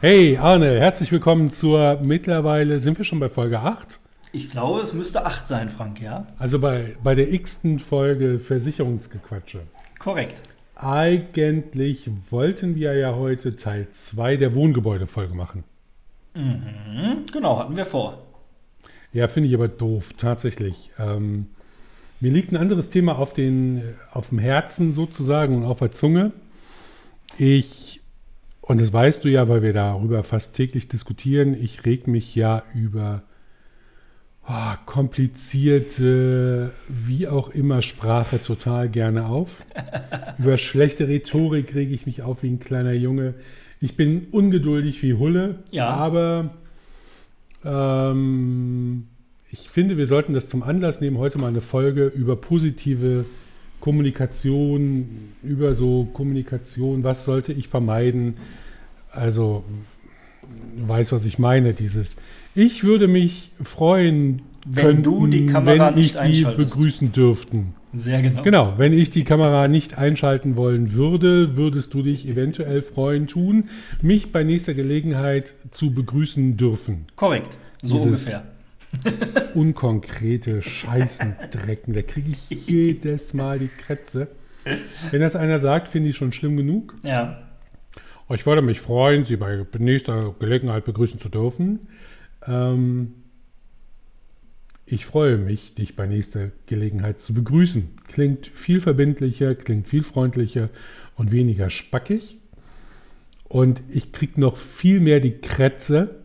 Hey Arne, herzlich willkommen zur mittlerweile, sind wir schon bei Folge 8? Ich glaube, es müsste 8 sein, Frank, ja? Also bei, bei der x-ten Folge Versicherungsgequatsche. Korrekt. Eigentlich wollten wir ja heute Teil 2 der Wohngebäudefolge machen. Mhm, genau, hatten wir vor. Ja, finde ich aber doof, tatsächlich. Ähm, mir liegt ein anderes Thema auf, den, auf dem Herzen sozusagen und auf der Zunge. Ich, und das weißt du ja, weil wir darüber fast täglich diskutieren, ich reg mich ja über oh, komplizierte, wie auch immer Sprache total gerne auf. über schlechte Rhetorik rege ich mich auf wie ein kleiner Junge. Ich bin ungeduldig wie Hulle, Ja. aber ähm, ich finde, wir sollten das zum Anlass nehmen, heute mal eine Folge über positive Kommunikation, über so Kommunikation, was sollte ich vermeiden? Also, du weißt, was ich meine, dieses. Ich würde mich freuen, Wenn du die Kamera wenn ich Sie begrüßen dürften. Sehr genau. Genau, wenn ich die Kamera nicht einschalten wollen würde, würdest du dich eventuell freuen tun, mich bei nächster Gelegenheit zu begrüßen dürfen. Korrekt. So Dieses- ungefähr. Unkonkrete Scheißendrecken, da kriege ich jedes Mal die Krätze. Wenn das einer sagt, finde ich schon schlimm genug. Ja. Oh, Ich würde mich freuen, Sie bei nächster Gelegenheit begrüßen zu dürfen. Ähm, ich freue mich, dich bei nächster Gelegenheit zu begrüßen. Klingt viel verbindlicher, klingt viel freundlicher und weniger spackig. Und ich kriege noch viel mehr die Krätze,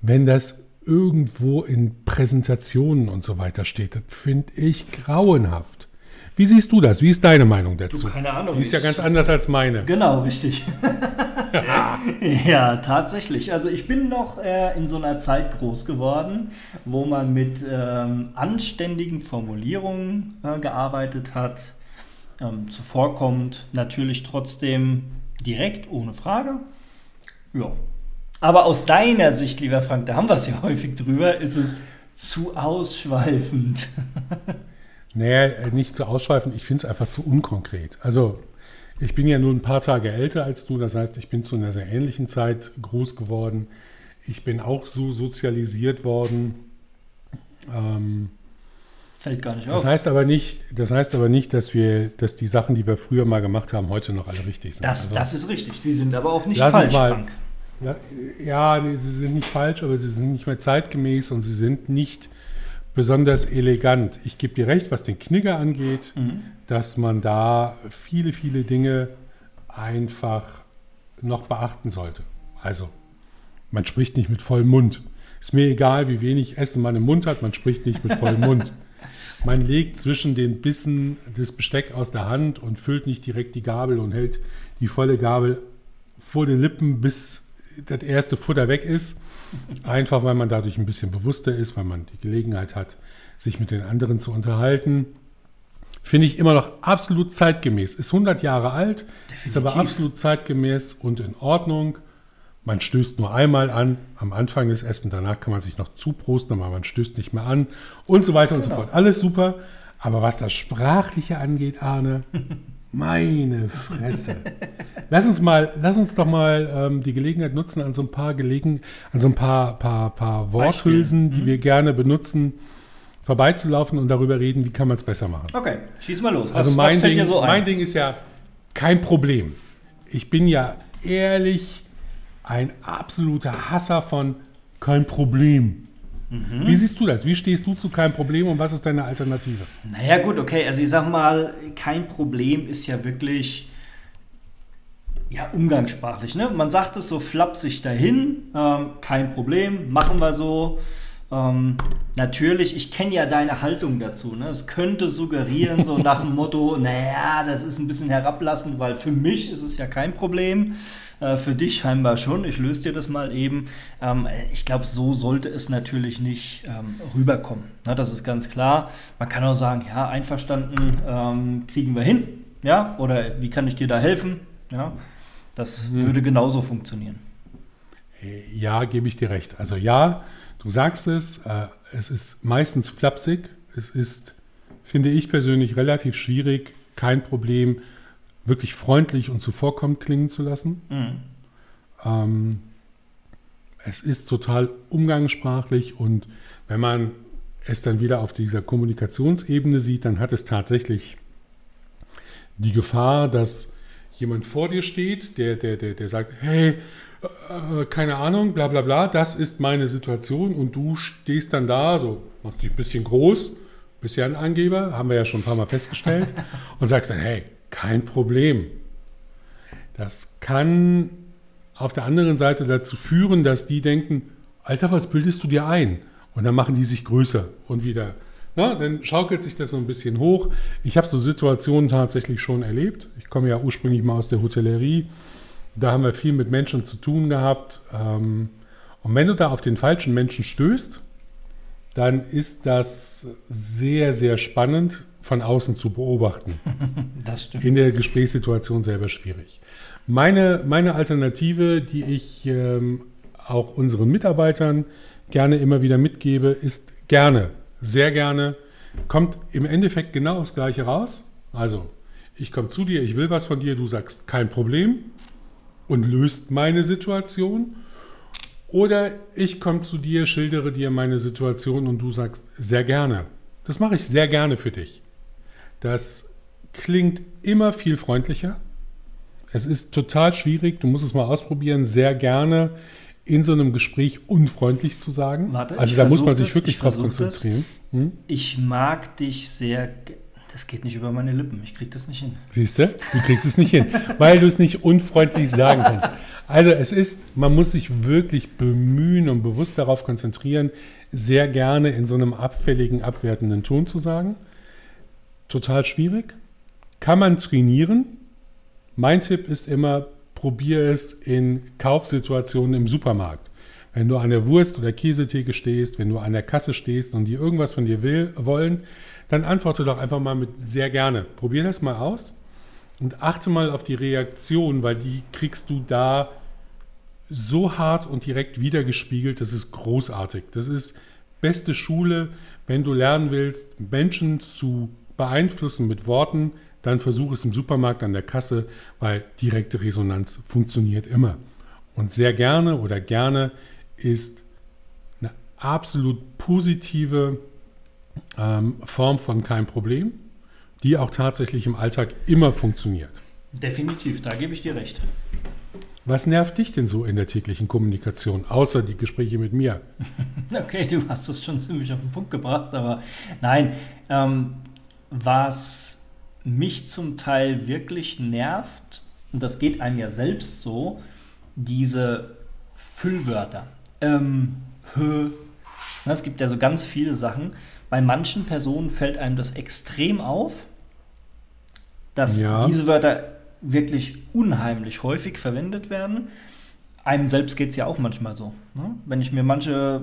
wenn das irgendwo in Präsentationen und so weiter steht. Das finde ich grauenhaft. Wie siehst du das? Wie ist deine Meinung dazu? keine Ahnung, Die ist ja ganz anders als meine. Genau, richtig. ja, tatsächlich. Also ich bin noch äh, in so einer Zeit groß geworden, wo man mit ähm, anständigen Formulierungen äh, gearbeitet hat, ähm, zuvorkommt, natürlich trotzdem direkt, ohne Frage. Ja. Aber aus deiner Sicht, lieber Frank, da haben wir es ja häufig drüber, ist es zu ausschweifend. Naja, nicht zu ausschweifend, ich finde es einfach zu unkonkret. Also, ich bin ja nur ein paar Tage älter als du, das heißt, ich bin zu einer sehr ähnlichen Zeit groß geworden. Ich bin auch so sozialisiert worden. Ähm, Fällt gar nicht das auf. heißt aber nicht, das heißt aber nicht, dass wir, dass die Sachen, die wir früher mal gemacht haben, heute noch alle richtig sind. Das, Also, das ist richtig. Sie sind aber auch nicht Lass falsch, mal- Frank. Ja, nee, sie sind nicht falsch, aber sie sind nicht mehr zeitgemäß und sie sind nicht besonders elegant. Ich gebe dir recht, was den Knigger angeht, Mhm. dass man da viele, viele Dinge einfach noch beachten sollte. Also, man spricht nicht mit vollem Mund. Ist mir egal, wie wenig Essen man im Mund hat, man spricht nicht mit vollem Mund. Man legt zwischen den Bissen das Besteck aus der Hand und füllt nicht direkt die Gabel und hält die volle Gabel vor den Lippen, bis das erste Futter weg ist. Einfach weil man dadurch ein bisschen bewusster ist, weil man die Gelegenheit hat, sich mit den anderen zu unterhalten. Finde ich immer noch absolut zeitgemäß. Ist 100 Jahre alt, ist aber Definitiv. absolut zeitgemäß und in Ordnung. Man stößt nur einmal an, am Anfang des Essen, danach kann man sich noch zuprosten, aber man stößt nicht mehr an und so weiter und so Genau. fort. Alles super. Aber was das Sprachliche angeht, Arne, meine Fresse. Lass uns mal, lass uns doch mal ähm, die Gelegenheit nutzen, an so ein paar Gelegen, an so ein paar, paar, paar Worthülsen, die wir gerne benutzen, vorbeizulaufen und darüber reden, wie kann man es besser machen. Okay, schieß mal los. Was, Also mein, was Ding, dir so ein? mein Ding ist ja kein Problem. Ich bin ja ehrlich ein absoluter Hasser von kein Problem. Mhm. Wie siehst du das? Wie stehst du zu kein Problem und was ist deine Alternative? Naja, gut, okay. Also ich sag mal, kein Problem ist ja wirklich ja, umgangssprachlich. Ne? Man sagt es so flapsig dahin, ähm, kein Problem, machen wir so. Ähm, natürlich, ich kenne ja deine Haltung dazu. Ne? Es könnte suggerieren, so nach dem Motto, naja, das ist ein bisschen herablassend, weil für mich ist es ja kein Problem. Äh, für dich scheinbar schon. Ich löse dir das mal eben. Ähm, ich glaube, so sollte es natürlich nicht ähm, rüberkommen. Na, das ist ganz klar. Man kann auch sagen, ja, einverstanden, ähm, kriegen wir hin. Ja, oder wie kann ich dir da helfen? Ja, das würde genauso funktionieren. Ja, gebe ich dir recht. Also ja, du sagst es, äh, es ist meistens flapsig. Es ist, finde ich persönlich, relativ schwierig, kein Problem, wirklich freundlich und zuvorkommend klingen zu lassen. Mhm. Ähm, es ist total umgangssprachlich und wenn man es dann wieder auf dieser Kommunikationsebene sieht, dann hat es tatsächlich die Gefahr, dass jemand vor dir steht, der, der, der, der sagt, hey, äh, keine Ahnung, bla bla bla, das ist meine Situation und du stehst dann da, so machst dich ein bisschen groß, bist ja ein Angeber, haben wir ja schon ein paar Mal festgestellt, und sagst dann, hey, kein Problem. Das kann auf der anderen Seite dazu führen, dass die denken, Alter, was bildest du dir ein? Und dann machen die sich größer und wieder. Na, dann schaukelt sich das so ein bisschen hoch. Ich habe so Situationen tatsächlich schon erlebt. Ich komme ja ursprünglich mal aus der Hotellerie. Da haben wir viel mit Menschen zu tun gehabt. Ähm, und wenn du da auf den falschen Menschen stößt, dann ist das sehr, sehr spannend von außen zu beobachten. Das stimmt. In der Gesprächssituation selber schwierig. Meine, meine Alternative, die ich ähm, auch unseren Mitarbeitern gerne immer wieder mitgebe, ist gerne, sehr gerne, kommt im Endeffekt genau aufs Gleiche raus. Also, ich komme zu dir, ich will was von dir, du sagst kein Problem und löst meine Situation. Oder ich komme zu dir, schildere dir meine Situation und du sagst sehr gerne. Das mache ich sehr gerne für dich. Das klingt immer viel freundlicher. Es ist total schwierig, du musst es mal ausprobieren, sehr gerne in so einem Gespräch unfreundlich zu sagen. Warte, also da muss man sich wirklich das, drauf ich versuch konzentrieren. Hm? Ich mag dich sehr. Das geht nicht über meine Lippen. Ich krieg das nicht hin. Siehst du? Du kriegst es nicht hin, weil du es nicht unfreundlich sagen kannst. Also es ist, man muss sich wirklich bemühen und bewusst darauf konzentrieren, sehr gerne in so einem abfälligen, abwertenden Ton zu sagen. Total schwierig. Kann man trainieren. Mein Tipp ist immer, probier es in Kaufsituationen im Supermarkt. Wenn du an der Wurst- oder Käsetheke stehst, wenn du an der Kasse stehst und die irgendwas von dir will, wollen, dann antworte doch einfach mal mit sehr gerne. Probier das mal aus und achte mal auf die Reaktion, weil die kriegst du da so hart und direkt wiedergespiegelt. Das ist großartig. Das ist beste Schule, wenn du lernen willst, Menschen zu beeinflussen mit Worten, dann versuch es im Supermarkt an der Kasse, weil direkte Resonanz funktioniert immer. Und sehr gerne oder gerne ist eine absolut positive ähm, Form von kein Problem, die auch tatsächlich im Alltag immer funktioniert. Definitiv, da gebe ich dir recht. Was nervt dich denn so in der täglichen Kommunikation, außer die Gespräche mit mir? Okay, du hast es schon ziemlich auf den Punkt gebracht, aber nein, ähm, was mich zum Teil wirklich nervt, und das geht einem ja selbst so, diese Füllwörter. Ähm, hö. Es gibt ja so ganz viele Sachen. Bei manchen Personen fällt einem das extrem auf, dass Ja. diese Wörter wirklich unheimlich häufig verwendet werden. Einem selbst geht es ja auch manchmal so. Ne? Wenn ich mir manche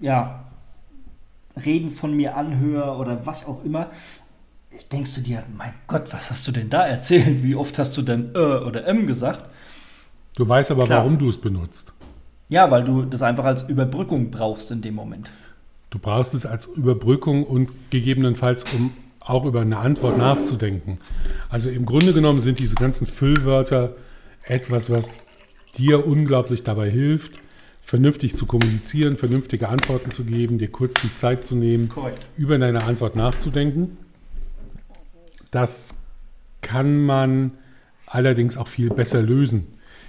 äh, ja, Reden von mir anhöre oder was auch immer, denkst du dir, mein Gott, was hast du denn da erzählt? Wie oft hast du denn äh oder m gesagt? Du weißt aber, Klar. warum du es benutzt. Ja, weil du das einfach als Überbrückung brauchst in dem Moment. Du brauchst es als Überbrückung und gegebenenfalls, um auch über eine Antwort nachzudenken. Also im Grunde genommen sind diese ganzen Füllwörter etwas, was dir unglaublich dabei hilft, vernünftig zu kommunizieren, vernünftige Antworten zu geben, dir kurz die Zeit zu nehmen, Korrekt. über deine Antwort nachzudenken. Das kann man allerdings auch viel besser lösen,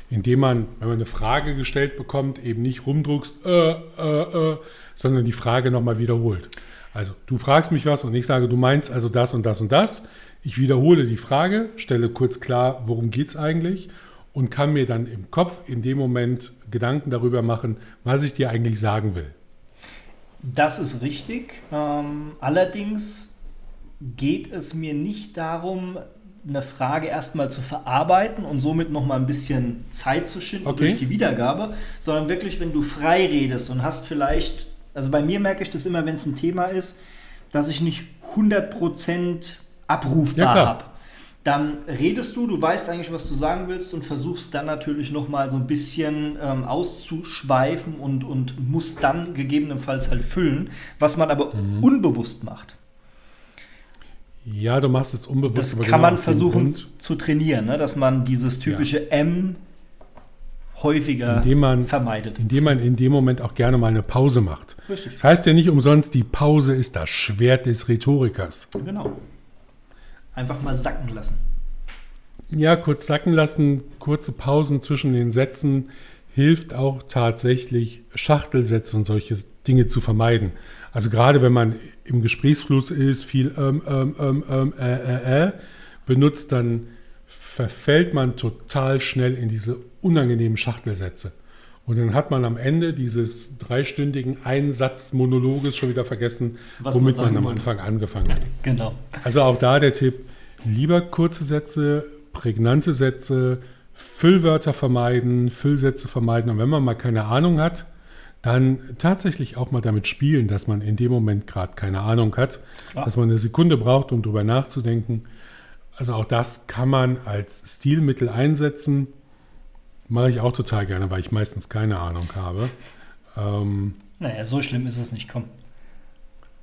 indem man, wenn man eine Frage gestellt bekommt, eben nicht rumdruckst, äh, äh, äh, sondern die Frage nochmal wiederholt. Also du fragst mich was und ich sage, du meinst also das und das und das. Ich wiederhole die Frage, stelle kurz klar, worum geht es eigentlich und kann mir dann im Kopf in dem Moment Gedanken darüber machen, was ich dir eigentlich sagen will. Das ist richtig. Ähm, allerdings geht es mir nicht darum, eine Frage erstmal zu verarbeiten und somit nochmal ein bisschen Zeit zu schinden Okay. durch die Wiedergabe, sondern wirklich, wenn du frei redest und hast vielleicht, also bei mir merke ich das immer, wenn es ein Thema ist, dass ich nicht 100% Ja, abrufbar klar. habe. Dann redest du, du weißt eigentlich, was du sagen willst und versuchst dann natürlich nochmal so ein bisschen ähm, auszuschweifen und, und musst dann gegebenenfalls halt füllen, was man aber Mhm. unbewusst macht. Ja, du machst es unbewusst. Das kann genau man versuchen zu trainieren, ne? dass man dieses typische M häufiger indem man, vermeidet. Indem man in dem Moment auch gerne mal eine Pause macht. Richtig. Das heißt ja nicht umsonst, die Pause ist das Schwert des Rhetorikers. Genau. Einfach mal sacken lassen. Ja, kurz sacken lassen, kurze Pausen zwischen den Sätzen hilft auch tatsächlich, Schachtelsätze und solche Dinge zu vermeiden. Also gerade wenn man im Gesprächsfluss ist, viel ähm, ähm, ähm, ähm äh, äh, äh, benutzt, dann verfällt man total schnell in diese unangenehmen Schachtelsätze. Und dann hat man am Ende dieses dreistündigen Einsatzmonologes schon wieder vergessen, Was womit man man, am wollte. Anfang angefangen hat. Genau. Also auch da der Tipp, lieber kurze Sätze, prägnante Sätze, Füllwörter vermeiden, Füllsätze vermeiden. Und wenn man mal keine Ahnung hat, dann tatsächlich auch mal damit spielen, dass man in dem Moment gerade keine Ahnung hat, Klar. dass man eine Sekunde braucht, um drüber nachzudenken. Also auch das kann man als Stilmittel einsetzen. Mache ich auch total gerne, weil ich meistens keine Ahnung habe. Ähm, Naja, so schlimm ist es nicht. Komm.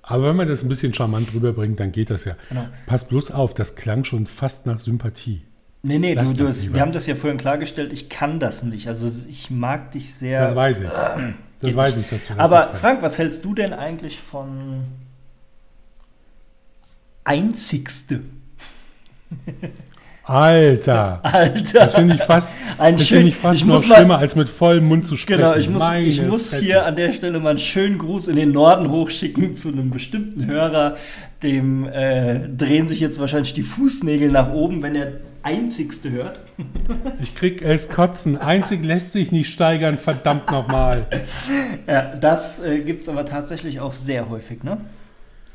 aber wenn man das ein bisschen charmant rüberbringt, dann geht das ja. Genau. Pass bloß auf, das klang schon fast nach Sympathie. Nee, nee, du, du, wir haben das ja vorhin klargestellt, ich kann das nicht. Also ich mag dich sehr. Das weiß ich. Das weiß ich, dass du das Aber Frank, was hältst du denn eigentlich von Einzigste? Alter, Alter. das finde ich fast, Ein das schön- ich fast ich noch mal- schlimmer, als mit vollem Mund zu sprechen. Genau, ich muss, Meine ich muss Fresse. hier an der Stelle mal einen schönen Gruß in den Norden hochschicken zu einem bestimmten Hörer. Dem äh, drehen sich jetzt wahrscheinlich die Fußnägel nach oben, wenn er Einzigste hört. Ich krieg es kotzen. Einzig lässt sich nicht steigern, verdammt nochmal. Ja, das äh, gibt es aber tatsächlich auch sehr häufig, ne?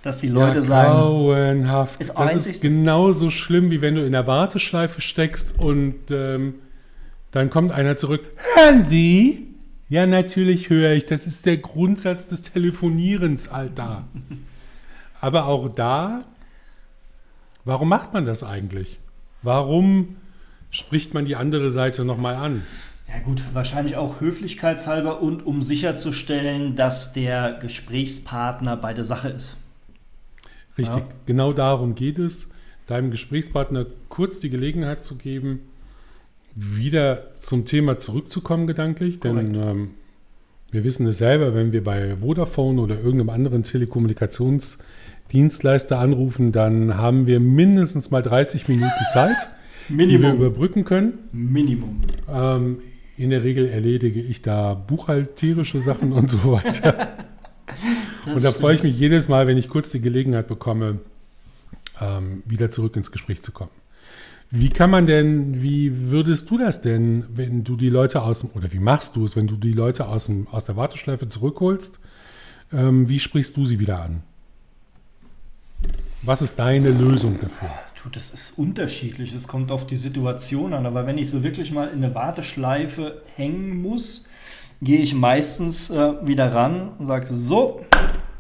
Dass die Leute ja, sagen, grauenhaft. Ist das ist genauso schlimm, wie wenn du in der Warteschleife steckst und ähm, dann kommt einer zurück. Hören Sie? Ja, natürlich höre ich. Das ist der Grundsatz des Telefonierens, Alter. Aber auch da, warum macht man das eigentlich? Warum spricht man die andere Seite nochmal an? Ja gut, wahrscheinlich auch höflichkeitshalber und um sicherzustellen, dass der Gesprächspartner bei der Sache ist. Richtig, Ja. genau darum geht es, deinem Gesprächspartner kurz die Gelegenheit zu geben, wieder zum Thema zurückzukommen gedanklich. Denn Korrekt. ähm, wir wissen es selber, wenn wir bei Vodafone oder irgendeinem anderen Telekommunikationsdienstleister anrufen, dann haben wir mindestens mal 30 Minuten Zeit, die wir Minimum. überbrücken können. Minimum. Ähm, in der Regel erledige ich da buchhalterische Sachen und so weiter. Und da freue ich mich jedes Mal, wenn ich kurz die Gelegenheit bekomme, ähm, wieder zurück ins Gespräch zu kommen. Wie kann man denn, wie würdest du das denn, wenn du die Leute aus dem, oder wie machst du es, wenn du die Leute aus, dem, aus der Warteschleife zurückholst? Ähm, wie sprichst du sie wieder an? Was ist deine Lösung dafür? Du, das ist unterschiedlich. Es kommt auf die Situation an. Aber wenn ich so wirklich mal in eine Warteschleife hängen muss, gehe ich meistens äh, wieder ran und sage so,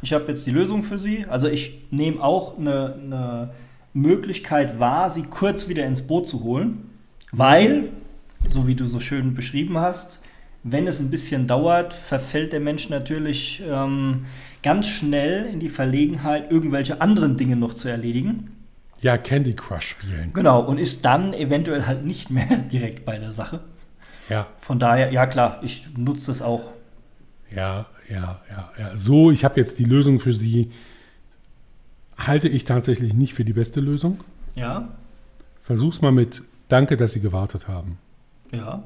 ich habe jetzt die Lösung für Sie. Also ich nehme auch eine, eine Möglichkeit wahr, Sie kurz wieder ins Boot zu holen, weil, so wie du so schön beschrieben hast, wenn es ein bisschen dauert, verfällt der Mensch natürlich ähm, ganz schnell in die Verlegenheit, irgendwelche anderen Dinge noch zu erledigen. Ja, Candy Crush spielen. Genau, und ist dann eventuell halt nicht mehr direkt bei der Sache. Ja, Von daher, ja klar, ich nutze das auch. Ja, ja, ja, ja. So, ich habe jetzt die Lösung für Sie. Halte ich tatsächlich nicht für die beste Lösung. Ja, Versuch's mal mit Danke, dass Sie gewartet haben. ja.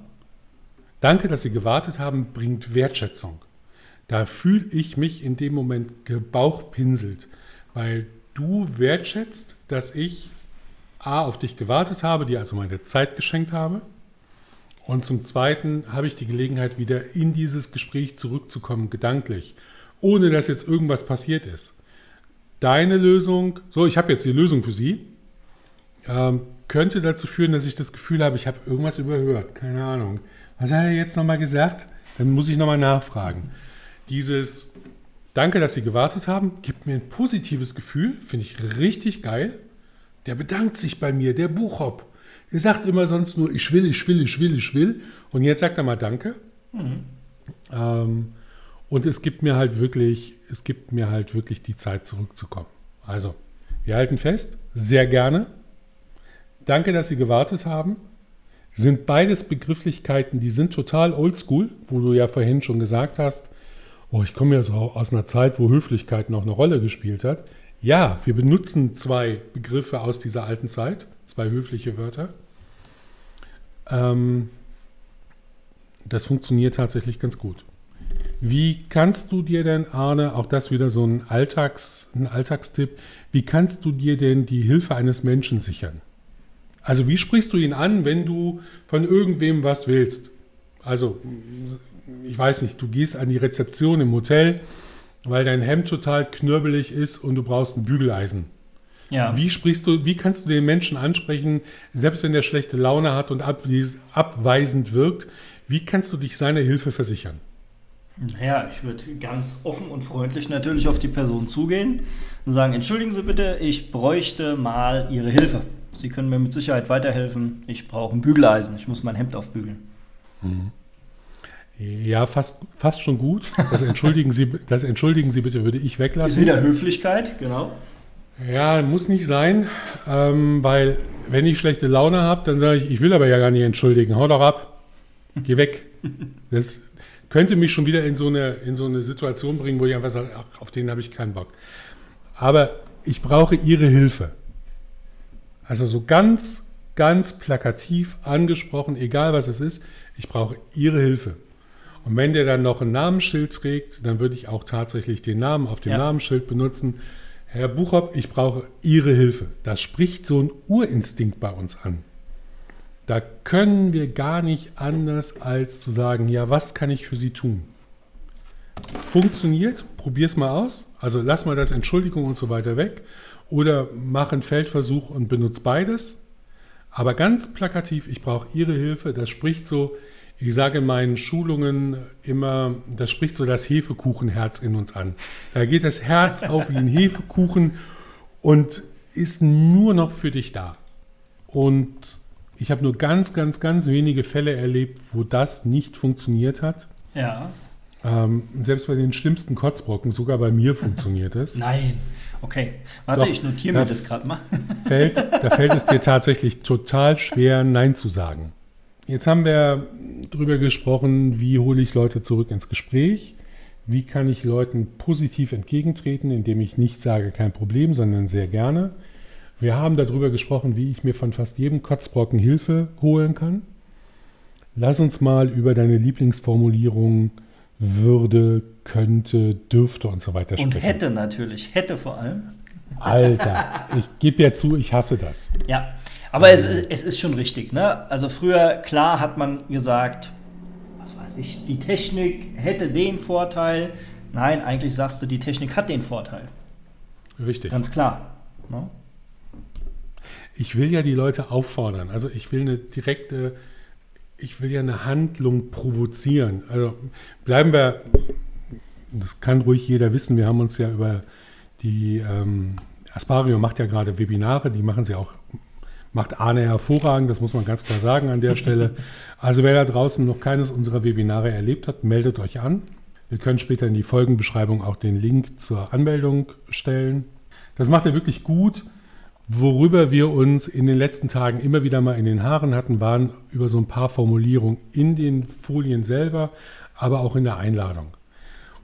Danke, dass Sie gewartet haben, bringt Wertschätzung. Da fühle ich mich in dem Moment gebauchpinselt, weil du wertschätzt, dass ich A, auf dich gewartet habe, dir also meine Zeit geschenkt habe. Und zum Zweiten habe ich die Gelegenheit, wieder in dieses Gespräch zurückzukommen, gedanklich, ohne dass jetzt irgendwas passiert ist. Deine Lösung, so, ich habe jetzt die Lösung für Sie, ähm, könnte dazu führen, dass ich das Gefühl habe, ich habe irgendwas überhört. Keine Ahnung. Was hat er jetzt nochmal gesagt? Dann muss ich nochmal nachfragen. Dieses Danke, dass Sie gewartet haben, gibt mir ein positives Gefühl, finde ich richtig geil. Der bedankt sich bei mir, der Buchhopp. Der sagt immer sonst nur, ich will, ich will, ich will, ich will. Und jetzt sagt er mal Danke. Ähm, und es gibt mir halt wirklich, es gibt mir halt wirklich die Zeit zurückzukommen. Also, wir halten fest, sehr gerne. Danke, dass Sie gewartet haben. sind beides Begrifflichkeiten, die sind total oldschool, wo du ja vorhin schon gesagt hast, oh, ich komme ja so aus einer Zeit, wo Höflichkeit noch eine Rolle gespielt hat. Ja, wir benutzen zwei Begriffe aus dieser alten Zeit, zwei höfliche Wörter. Ähm, das funktioniert tatsächlich ganz gut. Wie kannst du dir denn, Arne, auch das wieder so ein, Alltags, ein Alltagstipp, wie kannst du dir denn die Hilfe eines Menschen sichern? Also wie sprichst du ihn an, wenn du von irgendwem was willst? Also, ich weiß nicht, du gehst an die Rezeption im Hotel, weil dein Hemd total knürbelig ist und du brauchst ein Bügeleisen. Ja. Wie sprichst du, wie kannst du den Menschen ansprechen, selbst wenn der schlechte Laune hat und abweisend wirkt, wie kannst du dich seiner Hilfe versichern? Naja, ich würde ganz offen und freundlich natürlich auf die Person zugehen und sagen, entschuldigen Sie bitte, ich bräuchte mal Ihre Hilfe. Sie können mir mit Sicherheit weiterhelfen. Ich brauche ein Bügeleisen. Ich muss mein Hemd aufbügeln. Mhm. Ja, fast, fast schon gut. Das entschuldigen, Sie, das entschuldigen Sie bitte, würde ich weglassen. Ist wieder Höflichkeit, genau. Ja, muss nicht sein, ähm, weil wenn ich schlechte Laune habe, dann sage ich, ich will aber ja gar nicht entschuldigen. Hau doch ab. Geh weg. Das könnte mich schon wieder in so eine, in so eine Situation bringen, wo ich einfach sage, ach, auf den habe ich keinen Bock. Aber ich brauche Ihre Hilfe. Also so ganz, ganz plakativ angesprochen, egal was es ist, ich brauche Ihre Hilfe. Und wenn der dann noch ein Namensschild trägt, dann würde ich auch tatsächlich den Namen auf dem ja. Namensschild benutzen. Herr Buchhoff, ich brauche Ihre Hilfe. Das spricht so ein Urinstinkt bei uns an. Da können wir gar nicht anders als zu sagen, ja, was kann ich für Sie tun? Funktioniert, probier es mal aus. Also lass mal das Entschuldigung und so weiter weg oder mach einen Feldversuch und benutze beides. Aber ganz plakativ, ich brauche Ihre Hilfe. Das spricht so, ich sage in meinen Schulungen immer, das spricht so das Hefekuchenherz in uns an. Da geht das Herz auf wie ein Hefekuchen und ist nur noch für dich da. Und ich habe nur ganz, ganz, ganz wenige Fälle erlebt, wo das nicht funktioniert hat. Ja. Ähm, selbst bei den schlimmsten Kotzbrocken, sogar bei mir funktioniert es. Nein. Okay, warte, Doch, ich notiere mir das gerade mal. Fällt, da fällt es dir tatsächlich total schwer, Nein zu sagen. Jetzt haben wir darüber gesprochen, wie hole ich Leute zurück ins Gespräch. Wie kann ich Leuten positiv entgegentreten, indem ich nicht sage, kein Problem, sondern sehr gerne. Wir haben darüber gesprochen, wie ich mir von fast jedem Kotzbrocken Hilfe holen kann. Lass uns mal über deine Lieblingsformulierung würde, könnte, dürfte und so weiter sprechen. Und hätte natürlich, hätte vor allem. Alter, ich gebe ja zu, ich hasse das. Ja, aber es, es ist schon richtig. Ne? Also früher, klar, hat man gesagt, was weiß ich, die Technik hätte den Vorteil. Nein, eigentlich sagst du, die Technik hat den Vorteil. Richtig. Ganz klar. Ne? Ich will ja die Leute auffordern. Also ich will eine direkte ich will ja eine Handlung provozieren. Also bleiben wir, das kann ruhig jeder wissen, wir haben uns ja über die, ähm, Aspario macht ja gerade Webinare, die machen sie auch, macht Arne hervorragend, das muss man ganz klar sagen an der Stelle. Also wer da draußen noch keines unserer Webinare erlebt hat, meldet euch an. Wir können später in die Folgenbeschreibung auch den Link zur Anmeldung stellen. Das macht er wirklich gut. Worüber wir uns in den letzten Tagen immer wieder mal in den Haaren hatten, waren über so ein paar Formulierungen in den Folien selber, aber auch in der Einladung.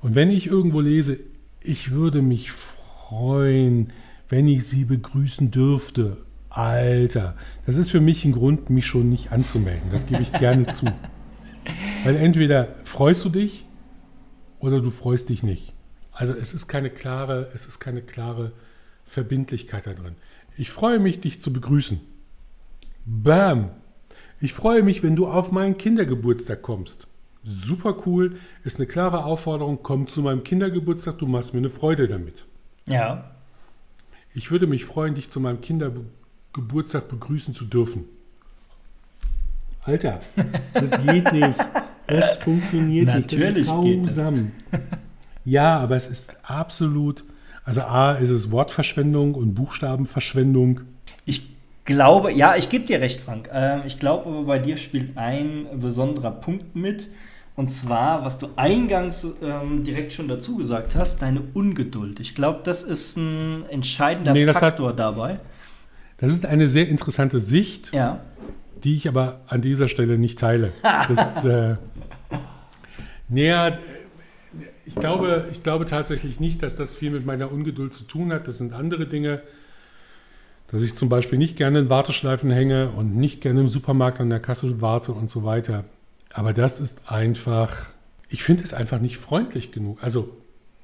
Und wenn ich irgendwo lese, ich würde mich freuen, wenn ich Sie begrüßen dürfte, Alter, das ist für mich ein Grund, mich schon nicht anzumelden. Das gebe ich gerne zu. Weil entweder freust du dich oder du freust dich nicht. Also es ist keine klare, es ist keine klare Verbindlichkeit da drin. Ich freue mich, dich zu begrüßen. Bam! Ich freue mich, wenn du auf meinen Kindergeburtstag kommst. Super cool, ist eine klare Aufforderung, komm zu meinem Kindergeburtstag, du machst mir eine Freude damit. Ja. Ich würde mich freuen, dich zu meinem Kindergeburtstag begrüßen zu dürfen. Alter, das geht nicht. Das funktioniert Natürlich nicht. Das ist grausam. Ja, aber es ist absolut also A, ist es Wortverschwendung und Buchstabenverschwendung. Ich glaube, ja, ich gebe dir recht, Frank. Ähm, ich glaube, bei dir spielt ein besonderer Punkt mit. Und zwar, was du eingangs ähm, direkt schon dazu gesagt hast, deine Ungeduld. Ich glaube, das ist ein entscheidender nee, Faktor hat, dabei. Das ist eine sehr interessante Sicht. Ja. die ich aber an dieser Stelle nicht teile. Das, äh, naja, ich glaube, ich glaube tatsächlich nicht, dass das viel mit meiner Ungeduld zu tun hat. Das sind andere Dinge, dass ich zum Beispiel nicht gerne in Warteschleifen hänge und nicht gerne im Supermarkt an der Kasse warte und so weiter. Aber das ist einfach, ich finde es einfach nicht freundlich genug. Also,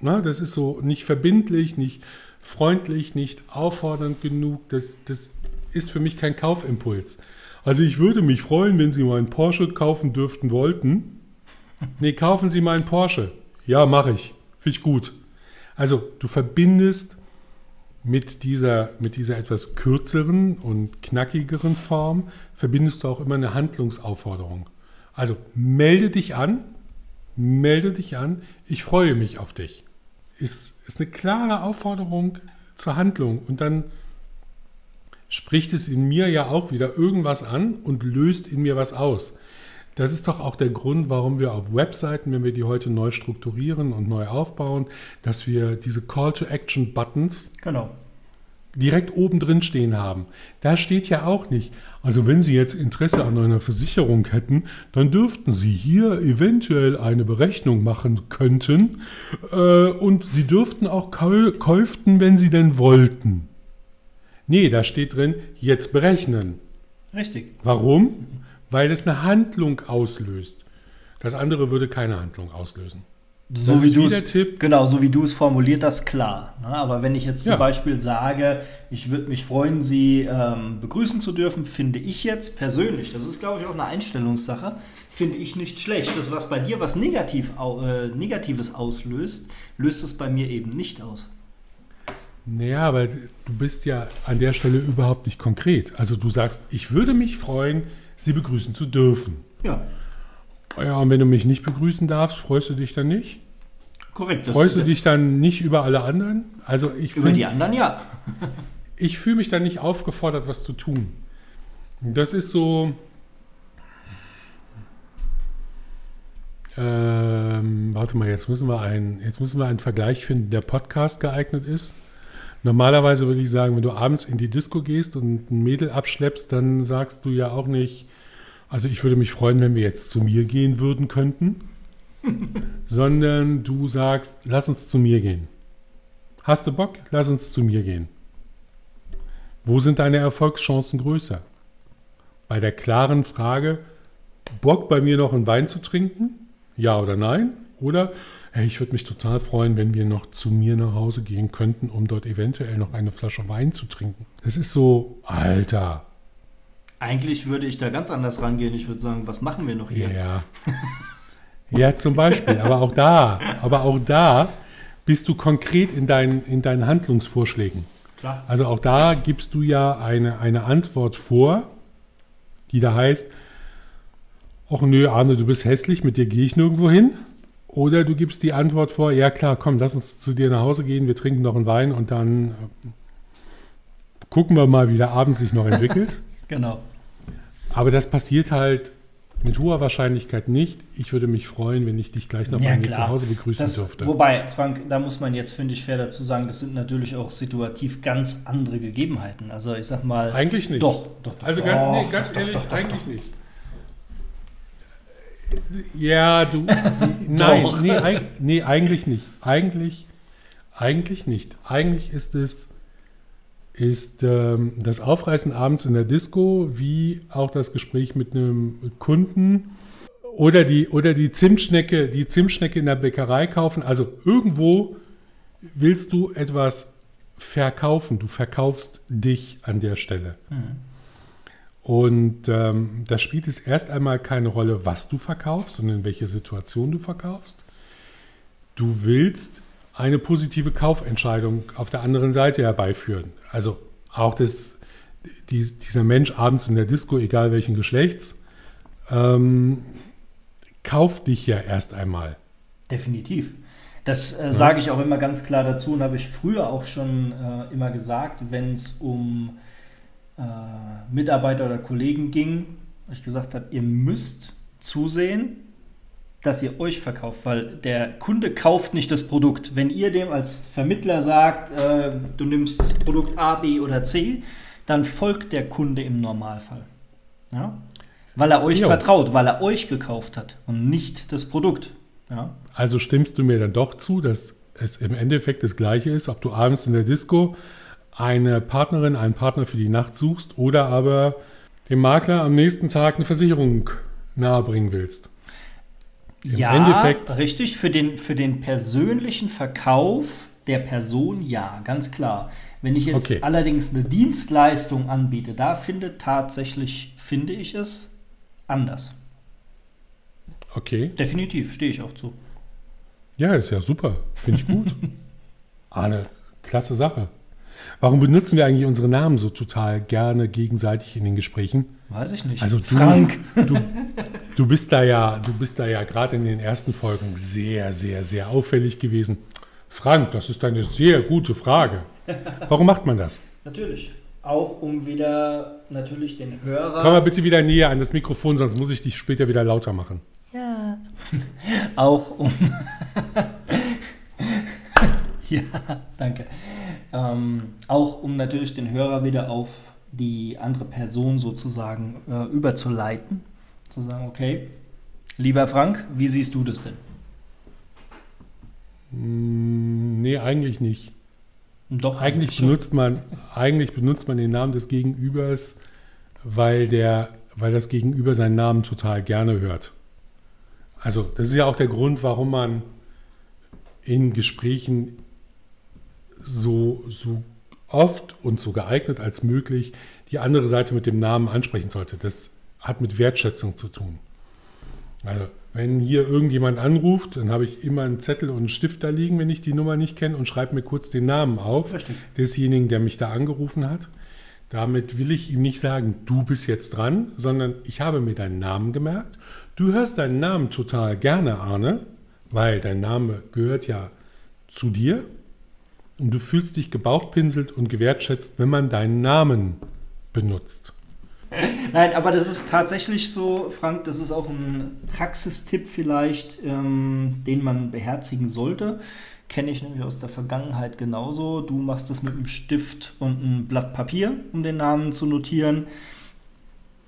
na, das ist so nicht verbindlich, nicht freundlich, nicht auffordernd genug. Das, das ist für mich kein Kaufimpuls. Also ich würde mich freuen, wenn Sie meinen Porsche kaufen dürften wollten. Nee, kaufen Sie meinen Porsche. Ja, mache ich. Finde ich gut. Also du verbindest mit dieser, mit dieser etwas kürzeren und knackigeren Form, verbindest du auch immer eine Handlungsaufforderung. Also melde dich an, melde dich an, ich freue mich auf dich. Ist, ist eine klare Aufforderung zur Handlung und dann spricht es in mir ja auch wieder irgendwas an und löst in mir was aus. Das ist doch auch der Grund, warum wir auf Webseiten, wenn wir die heute neu strukturieren und neu aufbauen, dass wir diese Call-to-Action-Buttons genau. direkt oben drin stehen haben. Da steht ja auch nicht, also wenn Sie jetzt Interesse an einer Versicherung hätten, dann dürften Sie hier eventuell eine Berechnung machen könnten äh, und Sie dürften auch käuften, wenn Sie denn wollten. Nee, da steht drin, jetzt berechnen. Richtig. Warum? Weil es eine Handlung auslöst. Das andere würde keine Handlung auslösen. So das wie du es, genau, so wie du es formuliert hast, klar. Ne? Aber wenn ich jetzt zum Ja. Beispiel sage, ich würde mich freuen, Sie ähm, begrüßen zu dürfen, finde ich jetzt persönlich, das ist glaube ich auch eine Einstellungssache, finde ich nicht schlecht. Das, was bei dir was negativ, äh, Negatives auslöst, löst es bei mir eben nicht aus. Naja, aber du bist ja an der Stelle überhaupt nicht konkret. Also du sagst, ich würde mich freuen, Sie begrüßen zu dürfen. Ja, Ja, und wenn du mich nicht begrüßen darfst, freust du dich dann nicht? korrekt. Freust du dich dann nicht über alle anderen? Also ich, über find- die anderen, ja. ich fühle mich dann nicht aufgefordert, was zu tun. Das ist so. Ähm, warte mal, jetzt müssen, wir einen, jetzt müssen wir einen Vergleich finden, der Podcast geeignet ist. Normalerweise würde ich sagen, wenn du abends in die Disco gehst und ein Mädel abschleppst, dann sagst du ja auch nicht, also ich würde mich freuen, wenn wir jetzt zu mir gehen würden könnten, sondern du sagst, lass uns zu mir gehen. Hast du Bock? Lass uns zu mir gehen. Wo sind deine Erfolgschancen größer? Bei der klaren Frage, Bock bei mir noch einen Wein zu trinken? Ja oder nein? Oder, hey, ich würde mich total freuen, wenn wir noch zu mir nach Hause gehen könnten, um dort eventuell noch eine Flasche Wein zu trinken. Das ist so, Alter, Eigentlich würde ich da ganz anders rangehen. Ich würde sagen, was machen wir noch hier? ja. Ja, zum Beispiel. Aber auch da, aber auch da bist du konkret in deinen, in deinen Handlungsvorschlägen. Klar. Also auch da gibst du ja eine, eine Antwort vor, die da heißt, ach nö, Arne, du bist hässlich, mit dir gehe ich nirgendwo hin. Oder du gibst die Antwort vor, ja klar, komm, lass uns zu dir nach Hause gehen, wir trinken noch einen Wein und dann äh, gucken wir mal, wie der Abend sich noch entwickelt. Genau. Aber das passiert halt mit hoher Wahrscheinlichkeit nicht. Ich würde mich freuen, wenn ich dich gleich noch Ja, bei mir zu Hause begrüßen Das, dürfte. wobei, Frank, da muss man jetzt, finde ich, fair dazu sagen, das sind natürlich auch situativ ganz andere Gegebenheiten. Also ich sag mal. Eigentlich nicht. Doch, doch, doch. Also doch, ganz, nee, ganz doch, ehrlich, doch, eigentlich nicht. Ja, du. nein, nee, nee, eigentlich nicht. Eigentlich, eigentlich nicht. Eigentlich ist es ist ähm, das Aufreißen abends in der Disco wie auch das Gespräch mit einem Kunden oder die oder die Zimtschnecke, die Zimtschnecke in der Bäckerei kaufen. Also irgendwo willst du etwas verkaufen. Du verkaufst dich an der Stelle. Und ähm, da spielt es erst einmal keine Rolle, was du verkaufst und in welche Situation du verkaufst. Du willst eine positive Kaufentscheidung auf der anderen Seite herbeiführen. Also auch das, die, dieser Mensch abends in der Disco, egal welchen Geschlechts, ähm, kauft dich ja erst einmal. Definitiv. Das äh, sage ich auch immer ganz klar dazu und habe ich früher auch schon äh, immer gesagt, wenn es um äh, Mitarbeiter oder Kollegen ging, ich gesagt habe, ihr müsst zusehen, dass ihr euch verkauft, weil der Kunde kauft nicht das Produkt. Wenn ihr dem als Vermittler sagt, äh, du nimmst Produkt A, B oder C, dann folgt der Kunde im Normalfall. Ja? Weil er euch Jo. vertraut, weil er euch gekauft hat und nicht das Produkt. Ja? Also stimmst du mir dann doch zu, dass es im Endeffekt das Gleiche ist, ob du abends in der Disco eine Partnerin, einen Partner für die Nacht suchst oder aber dem Makler am nächsten Tag eine Versicherung nahebringen willst. Im ja, Endeffekt- richtig. Für den, für den persönlichen Verkauf der Person ja, ganz klar. Wenn ich jetzt Okay. allerdings eine Dienstleistung anbiete, da finde tatsächlich, finde ich es anders. Okay. Definitiv, stehe ich auch zu. Ja, ist ja super. Finde ich gut. Arne, klasse Sache. Warum benutzen wir eigentlich unsere Namen so total gerne gegenseitig in den Gesprächen? Weiß ich nicht. Also du, Frank. Du, du bist da ja, du bist da ja gerade in den ersten Folgen sehr, sehr, sehr auffällig gewesen. Frank, das ist eine sehr gute Frage. Warum macht man das? Natürlich. Auch um wieder natürlich den Hörer. Komm mal bitte wieder näher an das Mikrofon, sonst muss ich dich später wieder lauter machen. Ja. Auch um. ja, danke. Ähm, auch um natürlich den Hörer wieder auf die andere Person sozusagen äh, überzuleiten. Zu sagen, okay, lieber Frank, wie siehst du das denn? Hm, nee, eigentlich nicht. Doch, Eigentlich schon. benutzt man, eigentlich benutzt man den Namen des Gegenübers, weil, der, weil das Gegenüber seinen Namen total gerne hört. Also das ist ja auch der Grund, warum man in Gesprächen so, so oft und so geeignet als möglich die andere Seite mit dem Namen ansprechen sollte. Das hat mit Wertschätzung zu tun. Also, wenn hier irgendjemand anruft, dann habe ich immer einen Zettel und einen Stift da liegen, wenn ich die Nummer nicht kenne, und schreibe mir kurz den Namen auf Richtig. desjenigen, der mich da angerufen hat. Damit will ich ihm nicht sagen, du bist jetzt dran, sondern ich habe mir deinen Namen gemerkt. Du hörst deinen Namen total gerne, Arne, weil dein Name gehört ja zu dir. Und du fühlst dich gebauchpinselt und gewertschätzt, wenn man deinen Namen benutzt. Nein, aber das ist tatsächlich so, Frank, das ist auch ein Praxistipp vielleicht, ähm, den man beherzigen sollte. Kenne ich nämlich aus der Vergangenheit genauso. Du machst das mit einem Stift und einem Blatt Papier, um den Namen zu notieren.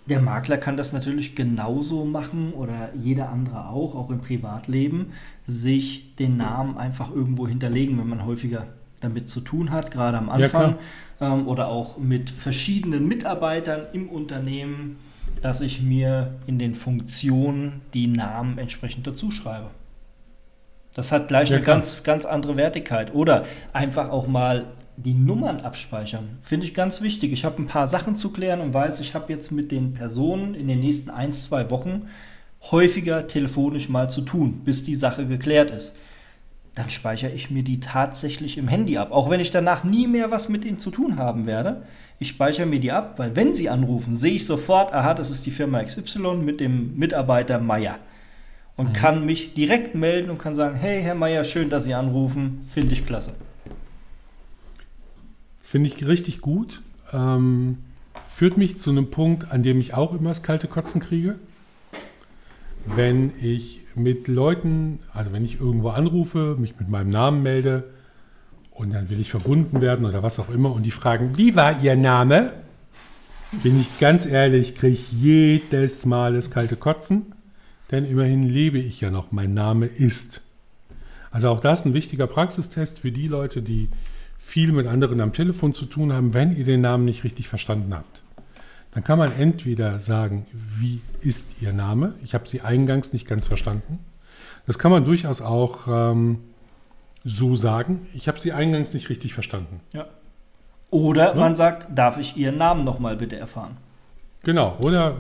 Der Makler kann das natürlich genauso machen oder jeder andere auch, auch im Privatleben, sich den Namen einfach irgendwo hinterlegen, wenn man häufiger damit zu tun hat, gerade am Ja, Anfang ähm, oder auch mit verschiedenen Mitarbeitern im Unternehmen, dass ich mir in den Funktionen die Namen entsprechend dazu schreibe. Das hat gleich Ja, eine klar. ganz, ganz andere Wertigkeit. Oder einfach auch mal die Nummern abspeichern. Finde ich ganz wichtig. Ich habe ein paar Sachen zu klären und weiß, ich habe jetzt mit den Personen in den nächsten ein, zwei Wochen häufiger telefonisch mal zu tun, bis die Sache geklärt ist. Dann speichere ich mir die tatsächlich im Handy ab. Auch wenn ich danach nie mehr was mit ihnen zu tun haben werde. Ich speichere mir die ab, weil wenn sie anrufen, sehe ich sofort, aha, das ist die Firma XY mit dem Mitarbeiter Meier. Und kann mich direkt melden und kann sagen, hey Herr Meier, schön, dass Sie anrufen, finde ich klasse. Finde ich richtig gut. Ähm, führt mich zu einem Punkt, an dem ich auch immer das kalte Kotzen kriege. Wenn ich mit Leuten, also wenn ich irgendwo anrufe, mich mit meinem Namen melde und dann will ich verbunden werden oder was auch immer und die fragen, wie war Ihr Name? Bin ich ganz ehrlich, kriege ich jedes Mal das kalte Kotzen, denn immerhin lebe ich ja noch. Mein Name ist. Also auch das ein wichtiger Praxistest für die Leute, die viel mit anderen am Telefon zu tun haben, wenn ihr den Namen nicht richtig verstanden habt. Dann kann man entweder sagen, wie ist Ihr Name? Ich habe Sie eingangs nicht ganz verstanden. Das kann man durchaus auch ähm, so sagen. Ich habe Sie eingangs nicht richtig verstanden. Ja. Oder Ja. man sagt, darf ich Ihren Namen nochmal bitte erfahren? Genau. Oder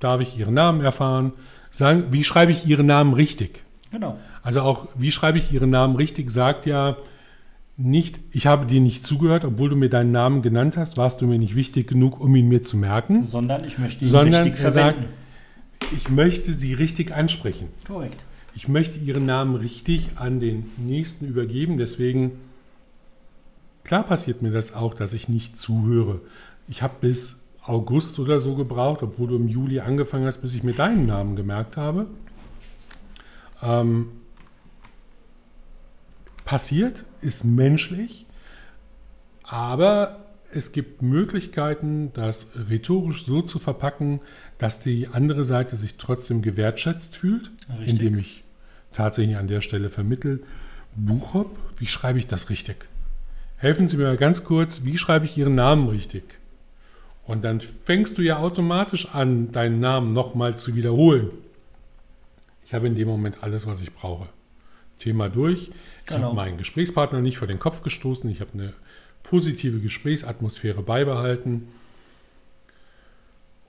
darf ich Ihren Namen erfahren? Sagen, wie schreibe ich Ihren Namen richtig? Genau. Also auch, wie schreibe ich Ihren Namen richtig, sagt ja nicht, ich habe dir nicht zugehört, obwohl du mir deinen Namen genannt hast, warst du mir nicht wichtig genug, um ihn mir zu merken, Sondern ich möchte ihn sondern richtig er sagt, ich möchte sie richtig ansprechen. Korrekt. Ich möchte ihren Namen richtig an den Nächsten übergeben, deswegen, klar passiert mir das auch, dass ich nicht zuhöre. Ich habe bis August oder so gebraucht, obwohl du im Juli angefangen hast, bis ich mir deinen Namen gemerkt habe. Ähm, passiert, ist menschlich, aber es gibt Möglichkeiten, das rhetorisch so zu verpacken, dass die andere Seite sich trotzdem gewertschätzt fühlt, Richtig. indem ich tatsächlich an der Stelle vermittel. Buchhop, wie schreibe ich das richtig? Helfen Sie mir mal ganz kurz, wie schreibe ich Ihren Namen richtig? Und dann fängst du ja automatisch an, deinen Namen nochmal zu wiederholen. Ich habe in dem Moment alles, was ich brauche. Thema durch. Ich Genau. habe meinen Gesprächspartner nicht vor den Kopf gestoßen. Ich habe eine positive Gesprächsatmosphäre beibehalten.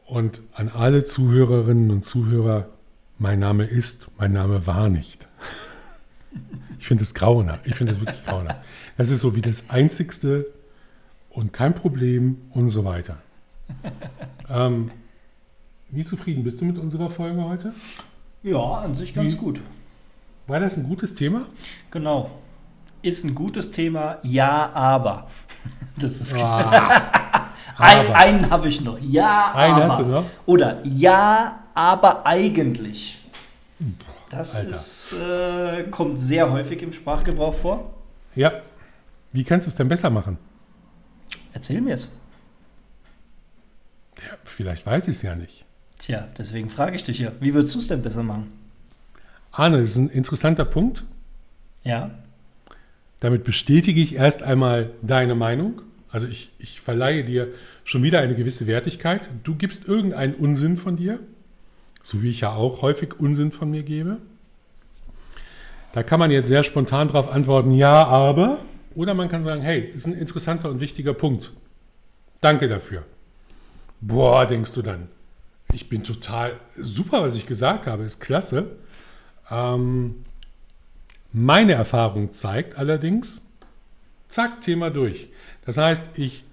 Und an alle Zuhörerinnen und Zuhörer, mein Name ist, mein Name war nicht. Ich finde es grauenhaft. Ich finde es wirklich grauenhaft. Das ist so wie das Einzigste und kein Problem und so weiter. Ähm, wie zufrieden bist du mit unserer Folge heute? Ja, an sich ganz Wie- gut. War das ein gutes Thema? Genau. Ist ein gutes Thema, ja, aber. Das ist Ah, Ein, aber. einen habe ich noch. Ja, Einen aber. hast du noch? Oder ja, aber eigentlich. Das Alter. ist, äh, kommt sehr häufig im Sprachgebrauch vor. Ja. Wie kannst du es denn besser machen? Erzähl mir es. Ja, vielleicht weiß ich es ja nicht. Tja, deswegen frage ich dich ja. Wie würdest du es denn besser machen? Arne, das ist ein interessanter Punkt. Ja, Damit bestätige ich erst einmal deine Meinung. Also ich, ich verleihe dir schon wieder eine gewisse Wertigkeit. Du gibst irgendeinen Unsinn von dir, so wie ich ja auch häufig Unsinn von mir gebe. Da kann man jetzt sehr spontan darauf antworten, ja, aber. Oder man kann sagen, hey, ist ein interessanter und wichtiger Punkt. Danke dafür. Boah, denkst du dann. Ich bin total super, was ich gesagt habe, ist klasse. Ähm, meine Erfahrung zeigt allerdings, zack, Thema durch. Das heißt, ich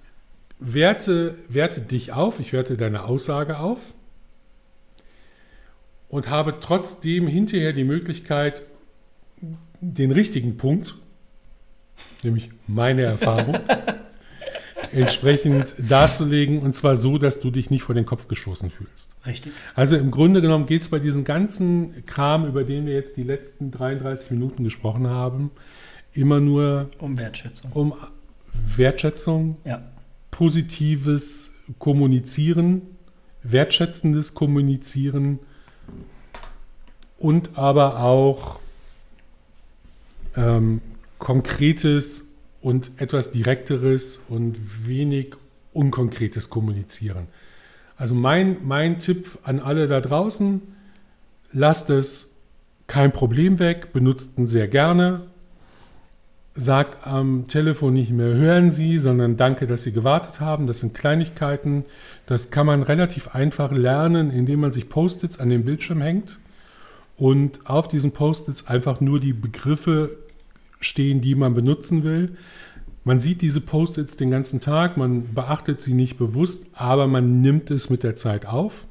werte, werte dich auf, ich werte deine Aussage auf und habe trotzdem hinterher die Möglichkeit, den richtigen Punkt, nämlich meine Erfahrung, entsprechend darzulegen und zwar so, dass du dich nicht vor den Kopf gestoßen fühlst. richtig. Also im Grunde genommen geht es bei diesem ganzen Kram, über den wir jetzt die letzten 33 Minuten gesprochen haben, immer nur Um Wertschätzung. um Wertschätzung, Ja, positives Kommunizieren, wertschätzendes Kommunizieren und aber auch ähm, konkretes und etwas direkteres und wenig unkonkretes Kommunizieren. Also mein, mein Tipp an alle da draußen, lasst es kein Problem weg, benutzt ihn sehr gerne, sagt am Telefon nicht mehr hören Sie, sondern danke, dass Sie gewartet haben. Das sind Kleinigkeiten. Das kann man relativ einfach lernen, indem man sich Post-its an den Bildschirm hängt und auf diesen Post-its einfach nur die Begriffe stehen, die man benutzen will. Man sieht diese Post-its den ganzen Tag, man beachtet sie nicht bewusst, aber man nimmt es mit der Zeit auf.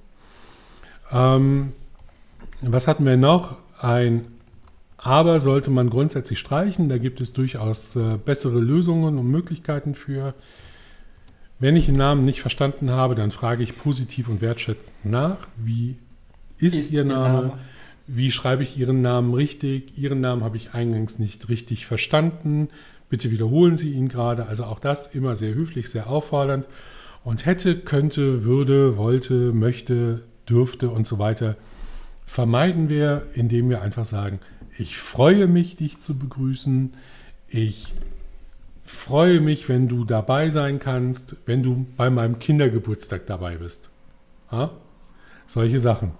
Ähm, was hatten wir noch? Ein aber sollte man grundsätzlich streichen. Da gibt es durchaus äh, bessere Lösungen und Möglichkeiten für. Wenn ich den Namen nicht verstanden habe, dann frage ich positiv und wertschätzend nach. Wie ist, Ist Ihr Ihr Name? Wie schreibe ich Ihren Namen richtig? Ihren Namen habe ich eingangs nicht richtig verstanden. Bitte wiederholen Sie ihn gerade. Also auch das immer sehr höflich, sehr auffordernd. Und hätte, könnte, würde, wollte, möchte, dürfte und so weiter vermeiden wir, indem wir einfach sagen, ich freue mich, dich zu begrüßen. Ich freue mich, wenn du dabei sein kannst, wenn du bei meinem Kindergeburtstag dabei bist. Ja? Solche Sachen.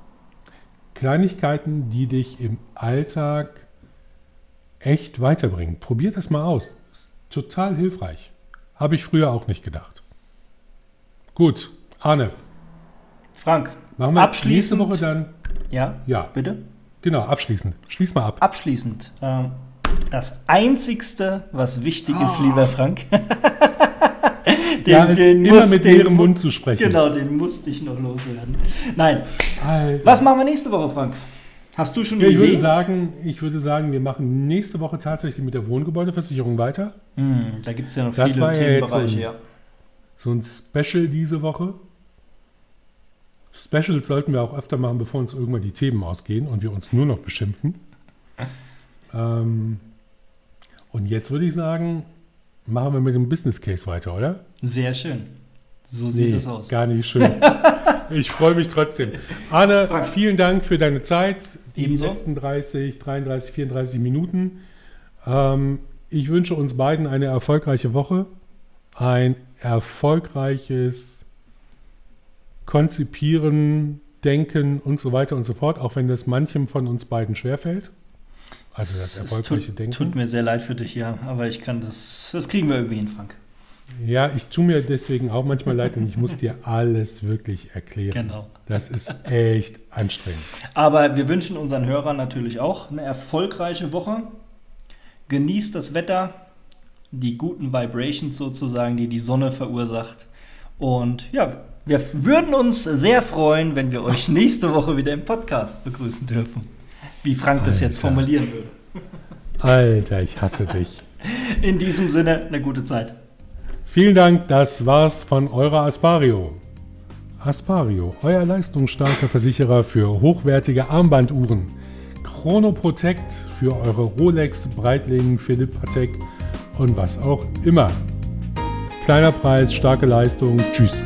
Kleinigkeiten, die dich im Alltag echt weiterbringen. Probier das mal aus. Ist total hilfreich. Habe ich früher auch nicht gedacht. Gut, Arne, Frank, machen wir nächste abschließend. Woche dann. Ja, Ja, bitte? genau, abschließend. Schließ mal ab. Abschließend. Ähm, das Einzigste, was wichtig ist, Ah. lieber Frank. den, ja, ist immer muss- mit den leerem mu- Mund zu sprechen. Genau, den musste ich noch loswerden. Nein. Alter. Was machen wir nächste Woche, Frank? Hast du schon Ja, eine ich, würde Idee? sagen, ich würde sagen, wir machen nächste Woche tatsächlich mit der Wohngebäudeversicherung weiter. Hm, da gibt es ja noch Das viele war ja so Themenbereiche. ein-. So ein Special diese Woche. Specials sollten wir auch öfter machen, bevor uns irgendwann die Themen ausgehen und wir uns nur noch beschimpfen. Ähm, und jetzt würde ich sagen, machen wir mit dem Business Case weiter, oder? Sehr schön. So sieht es aus. Gar nicht schön. ich freue mich trotzdem. Arne, Frank. vielen Dank für deine Zeit. Die Ebenso. letzten 30, 33, 34 Minuten. Ähm, ich wünsche uns beiden eine erfolgreiche Woche. Ein erfolgreiches Konzipieren, Denken und so weiter und so fort, auch wenn das manchem von uns beiden schwerfällt. Also das erfolgreiche tut, Denken. tut mir sehr leid für dich, ja, aber ich kann das, das kriegen wir irgendwie hin, Frank. Ja, ich tue mir deswegen auch manchmal leid und ich muss dir alles wirklich erklären. Genau. Das ist echt anstrengend. Aber wir wünschen unseren Hörern natürlich auch eine erfolgreiche Woche. Genießt das Wetter, die guten Vibrations sozusagen, die die Sonne verursacht. Und ja, wir würden uns sehr freuen, wenn wir euch nächste Woche wieder im Podcast begrüßen dürfen. Wie Frank das jetzt Alter. formulieren würde. Alter, ich hasse dich. In diesem Sinne, eine gute Zeit. Vielen Dank, das war's von eurer Aspario. Aspario, euer leistungsstarker Versicherer für hochwertige Armbanduhren. Chrono Protect für eure Rolex, Breitling, Philipp Patek und was auch immer. Kleiner Preis, starke Leistung. Tschüss.